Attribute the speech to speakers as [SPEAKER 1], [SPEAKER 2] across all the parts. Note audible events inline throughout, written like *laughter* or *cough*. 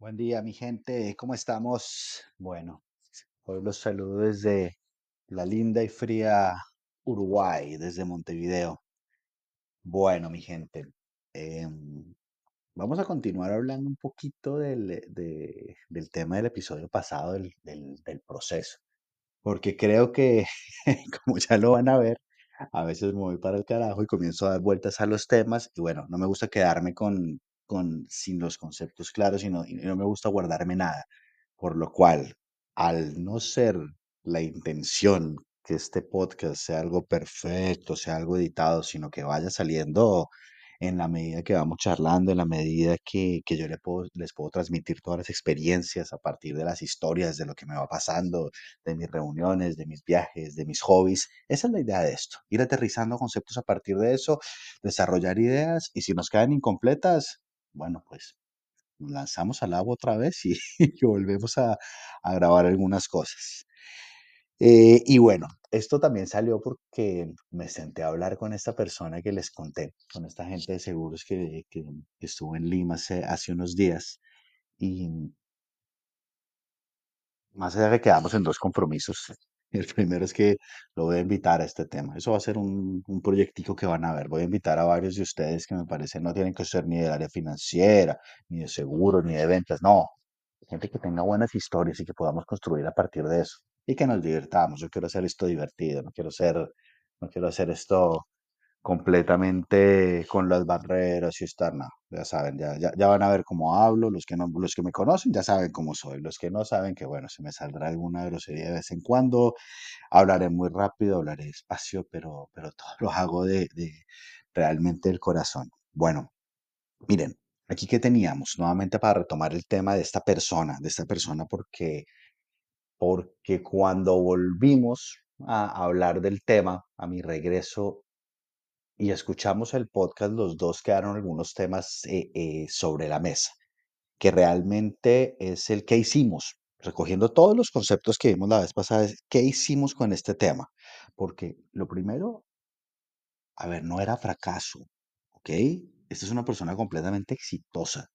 [SPEAKER 1] Buen día, mi gente. ¿Cómo estamos? Bueno, hoy los saludo desde la linda y fría Uruguay, desde Montevideo. Bueno, mi gente, em, vamos a continuar hablando un poquito del, de- del tema del episodio pasado, del, del del proceso, porque creo que, *laughs* como ya lo van a ver, a veces me voy para el carajo y comienzo a dar vueltas a los temas y bueno, no me gusta quedarme con, con sin los conceptos claros y no, y no me gusta guardarme nada. Por lo cual, al no ser la intención que este podcast sea algo perfecto, sea algo editado, sino que vaya saliendo en la medida que vamos charlando, en la medida que, que yo le puedo- les puedo transmitir todas las experiencias a partir de las historias, de lo que me va pasando, de mis reuniones, de mis viajes, de mis hobbies. Esa es la idea de esto, ir aterrizando conceptos a partir de eso, desarrollar ideas y si nos quedan incompletas, bueno, pues nos lanzamos al agua otra vez y, *laughs* volvemos a, grabar algunas cosas. Eh, y bueno, esto también salió porque me senté a hablar con esta persona que les conté, con esta gente de seguros que estuvo en Lima hace, hace unos días. Y más allá de que quedamos en dos compromisos. El primero es que lo voy a invitar a este tema. Eso va a ser un, un proyectico que van a ver. Voy a invitar a varios de ustedes que me parece no tienen que ser ni del área financiera, ni de seguros, ni de ventas. No, gente que tenga buenas historias y que podamos construir a partir de eso. Y que nos divirtamos. Yo quiero hacer esto divertido, no quiero ser, no quiero hacer esto completamente con las barreras y estar, no, ya saben, ya, ya, ya van a ver cómo hablo, los que no, los que me conocen ya saben cómo soy, los que no saben que bueno, se me saldrá alguna grosería de vez en cuando, hablaré muy rápido, hablaré despacio, pero, pero todo lo hago de, de realmente del corazón. Bueno, miren, aquí que teníamos, nuevamente para retomar el tema de esta persona, de esta persona porque, porque cuando volvimos a hablar del tema, a mi regreso y escuchamos el podcast, los dos quedaron algunos temas eh, eh, sobre la mesa, que realmente es el que hicimos, recogiendo todos los conceptos que vimos la vez pasada, es qué hicimos con este tema. Porque lo primero, a ver, no era fracaso, ¿ok? Esta es una persona completamente exitosa,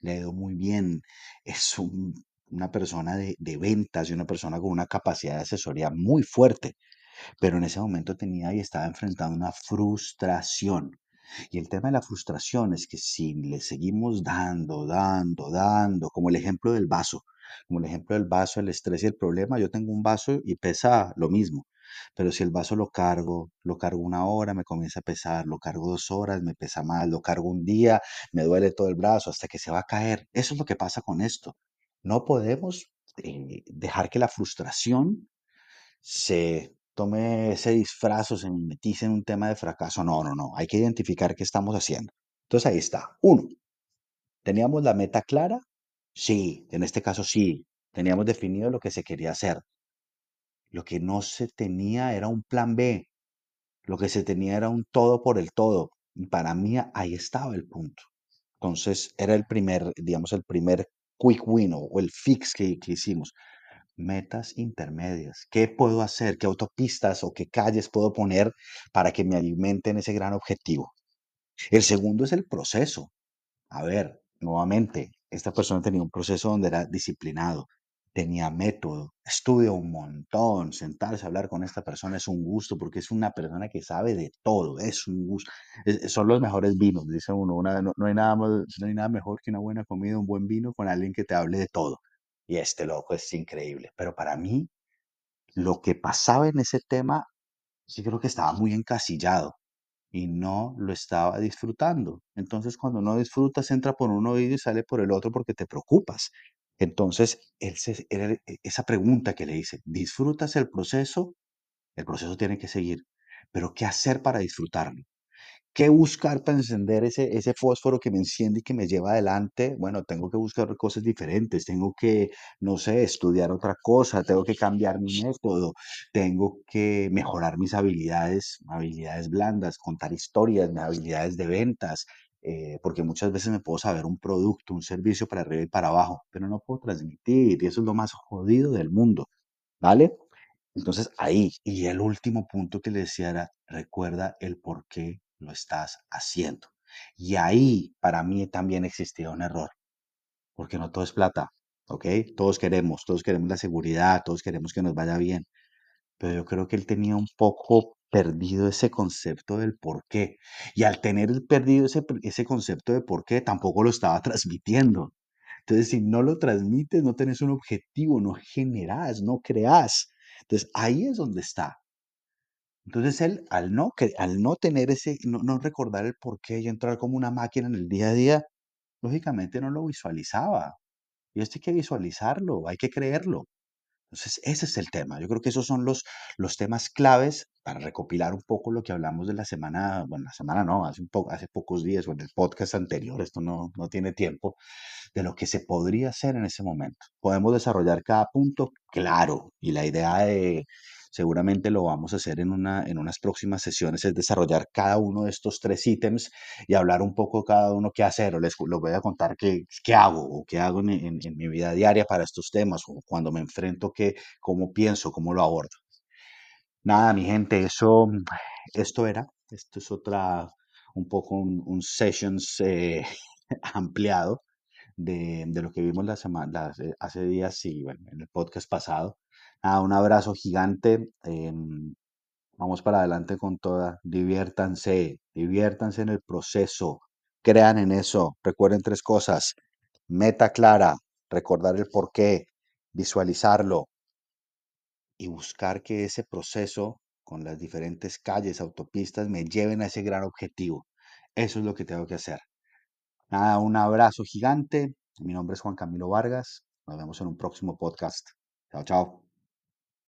[SPEAKER 1] le ha ido muy bien, es un- una persona de ventas y una persona con una capacidad de asesoría muy fuerte pero en ese momento tenía y estaba enfrentando una frustración. Y el tema de la frustración es que si le seguimos dando, dando, dando, como el ejemplo del vaso, como el ejemplo del vaso, el estrés y el problema, yo tengo un vaso y pesa lo mismo. Pero si el vaso lo cargo, lo cargo una hora, me comienza a pesar, lo cargo dos horas, me pesa más, lo cargo un día, me duele todo el brazo hasta que se va a caer. Eso es lo que pasa con esto. No podemos eh, dejar que la frustración se tome ese disfraz o se mimetice en un tema de fracaso. No, no, no. Hay que identificar qué estamos haciendo. Entonces ahí está. Uno, ¿teníamos la meta clara? Sí, en este caso sí. Teníamos definido lo que se quería hacer. Lo que no se tenía era un plan B. Lo que se tenía era un todo por el todo. Y para mí ahí estaba el punto. Entonces era el primer, digamos, el primer quick win o, el fix que hicimos. Metas intermedias. ¿Qué puedo hacer? ¿Qué autopistas o qué calles puedo poner para que me alimenten ese gran objetivo? El segundo es el proceso. A ver, nuevamente, esta persona tenía un proceso donde era disciplinado, tenía método, estudia un montón, sentarse a hablar con esta persona es un gusto porque es una persona que sabe de todo, es un gusto. Es- son los mejores vinos, dice uno, una- no, no hay nada más- no hay nada mejor que una buena comida, un buen vino con alguien que te hable de todo. Y este loco es increíble. Pero para mí, lo que pasaba en ese tema, sí creo que estaba muy encasillado y no lo estaba disfrutando. Entonces, cuando no disfrutas, entra por un oído y sale por el otro porque te preocupas. Entonces, e- esa pregunta que le hice, ¿disfrutas el proceso? El proceso tiene que seguir, pero ¿qué hacer para disfrutarlo? ¿Qué buscar para encender ese, ese fósforo que me enciende y que me lleva adelante? Bueno, tengo que buscar cosas diferentes, tengo que, no sé, estudiar otra cosa, tengo que cambiar mi método, tengo que mejorar mis habilidades, habilidades blandas, contar historias, mis habilidades de ventas, eh, porque muchas veces me puedo saber un producto, un servicio para arriba y para abajo, pero no puedo transmitir y eso es lo más jodido del mundo, ¿vale? Entonces ahí, y el último punto que le decía era, recuerda el por qué lo estás haciendo. Y ahí para mí también existía un error. porque no todo es plata, ¿ok? Todos queremos, todos queremos la seguridad, todos queremos que nos vaya bien, pero yo creo que él tenía un poco perdido ese concepto del por qué. Y al tener perdido ese, ese concepto de por qué, tampoco lo estaba *laughs* transmitiendo. Entonces, si no lo transmites, no tenés un objetivo, no generás, no creás. Entonces, ahí es donde está. Entonces, él, al no, al no tener ese, no, no recordar el por qué y entrar como una máquina en el día a día, lógicamente no lo visualizaba. Y esto hay que visualizarlo, hay que creerlo. Entonces, ese es el tema. Yo creo que esos son los, los temas claves para recopilar un poco lo que hablamos de la semana, bueno, la semana no, hace, un poco, hace pocos días o en el podcast anterior, esto no, no tiene tiempo, de lo que se podría hacer en ese momento. Podemos desarrollar cada punto, claro, y la idea de, seguramente lo vamos a hacer en, una, en unas próximas sesiones, es desarrollar cada uno de estos tres ítems y hablar un poco cada uno qué hacer, o les, voy a contar qué, qué hago o qué hago en, en, mi vida diaria para estos temas, cuando me enfrento, qué, cómo pienso, cómo lo abordo. Nada, mi gente, eso, esto era, esto es otra, un poco un, un sessions eh, *laughs* ampliado de, lo que vimos la semana, hace días y bueno, en el podcast pasado. Nada, un abrazo gigante. Eh, vamos para adelante con toda. Diviértanse, diviértanse en el proceso. Crean en eso. Recuerden tres cosas. Meta clara, recordar el porqué, visualizarlo y buscar que ese proceso con las diferentes calles, autopistas, me lleven a ese gran objetivo. Eso es lo que tengo que hacer. Nada, un abrazo gigante. Mi nombre es Juan Camilo Vargas. Nos vemos en un próximo podcast. Chao, chao.